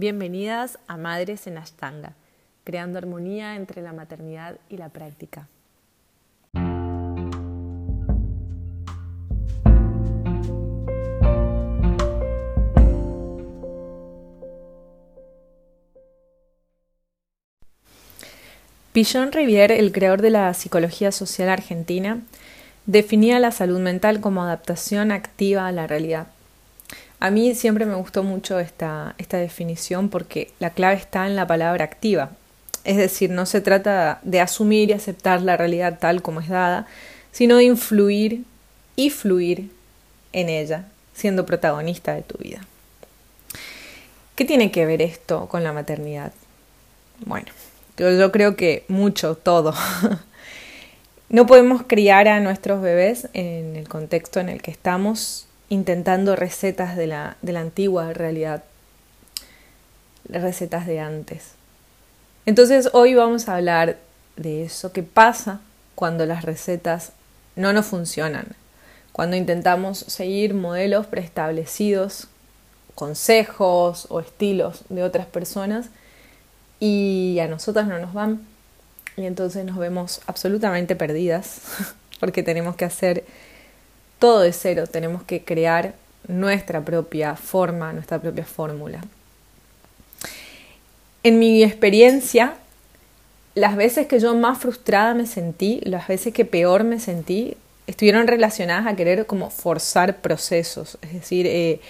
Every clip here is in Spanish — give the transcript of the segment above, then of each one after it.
Bienvenidas a Madres en Ashtanga, creando armonía entre la maternidad y la práctica. Pillon Rivière, el creador de la psicología social argentina, definía la salud mental como adaptación activa a la realidad. A mí siempre me gustó mucho esta, esta definición porque la clave está en la palabra activa. Es decir, no se trata de asumir y aceptar la realidad tal como es dada, sino de influir y fluir en ella, siendo protagonista de tu vida. ¿Qué tiene que ver esto con la maternidad? Bueno, yo creo que mucho, todo. No podemos criar a nuestros bebés en el contexto en el que estamos intentando recetas de la, de la antigua realidad, recetas de antes. Entonces hoy vamos a hablar de eso que pasa cuando las recetas no nos funcionan, cuando intentamos seguir modelos preestablecidos, consejos o estilos de otras personas y a nosotras no nos van y entonces nos vemos absolutamente perdidas porque tenemos que hacer todo de cero, tenemos que crear nuestra propia forma, nuestra propia fórmula. En mi experiencia, las veces que yo más frustrada me sentí, las veces que peor me sentí, estuvieron relacionadas a querer como forzar procesos, es decir, eh,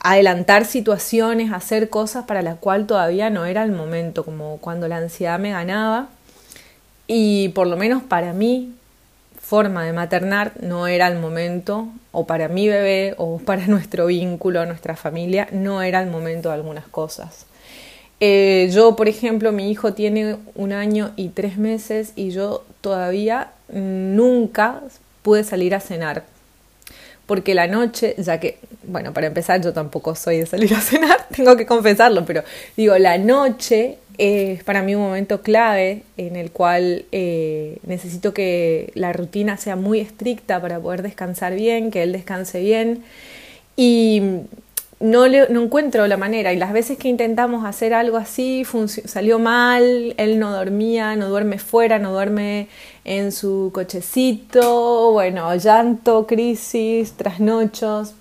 adelantar situaciones, hacer cosas para las cuales todavía no era el momento, como cuando la ansiedad me ganaba y por lo menos para mí, forma de maternar no era el momento, o para mi bebé, o para nuestro vínculo, nuestra familia, no era el momento de algunas cosas. Eh, yo, por ejemplo, mi hijo tiene un año y tres meses y yo todavía nunca pude salir a cenar. Porque la noche, ya que, bueno, para empezar yo tampoco soy de salir a cenar, tengo que confesarlo, pero digo, la noche es para mí un momento clave en el cual eh, necesito que la rutina sea muy estricta para poder descansar bien, que él descanse bien. Y no, le, no encuentro la manera y las veces que intentamos hacer algo así salió mal, él no dormía, no duerme fuera, no duerme en su cochecito, bueno, llanto, crisis, trasnochos,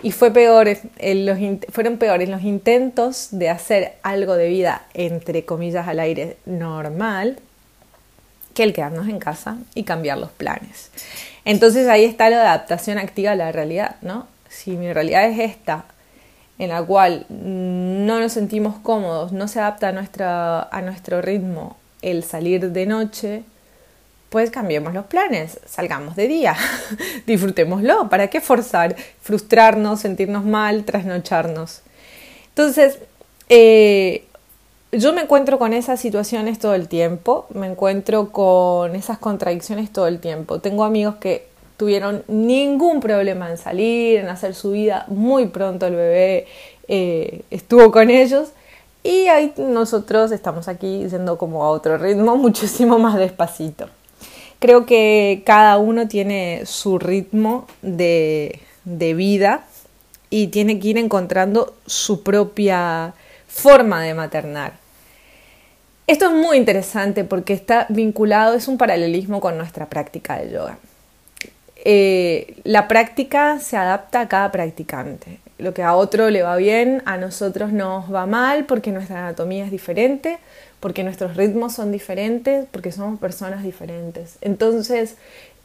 y fue peor, los, fueron peores los intentos de hacer algo de vida, entre comillas, al aire normal, que el quedarnos en casa y cambiar los planes. Entonces ahí está la adaptación activa a la realidad, ¿no? Si mi realidad es esta, en la cual no nos sentimos cómodos, no se adapta a, nuestra, a nuestro ritmo el salir de noche, pues cambiemos los planes, salgamos de día, disfrutémoslo, ¿para qué forzar, frustrarnos, sentirnos mal, trasnocharnos? Entonces, eh, yo me encuentro con esas situaciones todo el tiempo, me encuentro con esas contradicciones todo el tiempo. Tengo amigos que tuvieron ningún problema en salir, en hacer su vida, muy pronto el bebé eh, estuvo con ellos y nosotros estamos aquí yendo como a otro ritmo, muchísimo más despacito. Creo que cada uno tiene su ritmo de, de vida y tiene que ir encontrando su propia forma de maternar. Esto es muy interesante porque está vinculado, es un paralelismo con nuestra práctica de yoga. Eh, la práctica se adapta a cada practicante. Lo que a otro le va bien, a nosotros nos va mal porque nuestra anatomía es diferente, porque nuestros ritmos son diferentes, porque somos personas diferentes. Entonces,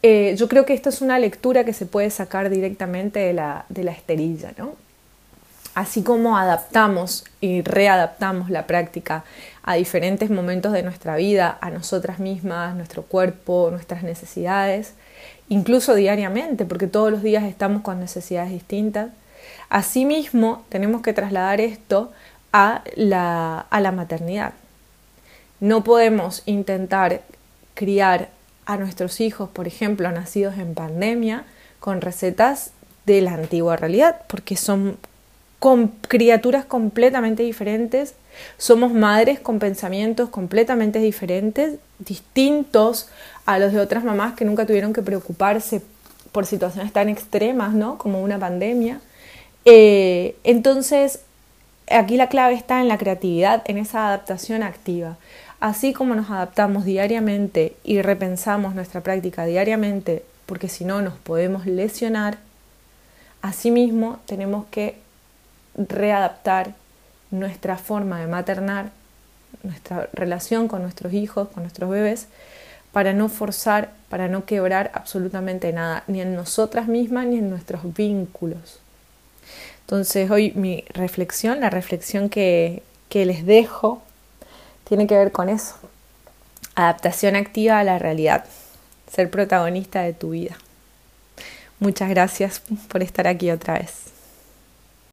eh, yo creo que esto es una lectura que se puede sacar directamente de la, de la esterilla, ¿no? Así como adaptamos y readaptamos la práctica a diferentes momentos de nuestra vida, a nosotras mismas, nuestro cuerpo, nuestras necesidades, incluso diariamente, porque todos los días estamos con necesidades distintas. Asimismo, tenemos que trasladar esto a la, maternidad. No podemos intentar criar a nuestros hijos, por ejemplo, nacidos en pandemia, con recetas de la antigua realidad, porque son con criaturas completamente diferentes, somos madres con pensamientos completamente diferentes, distintos a los de otras mamás que nunca tuvieron que preocuparse por situaciones tan extremas, ¿no? Como una pandemia. Eh, entonces, aquí la clave está en la creatividad, en esa adaptación activa. Así como nos adaptamos diariamente y repensamos nuestra práctica diariamente, porque si no nos podemos lesionar, asimismo tenemos que readaptar nuestra forma de maternar, nuestra relación con nuestros hijos, con nuestros bebés, para no forzar, para no quebrar absolutamente nada, ni en nosotras mismas ni en nuestros vínculos. Entonces hoy mi reflexión, la reflexión que, que les dejo, tiene que ver con eso. Adaptación activa a la realidad. Ser protagonista de tu vida. Muchas gracias por estar aquí otra vez.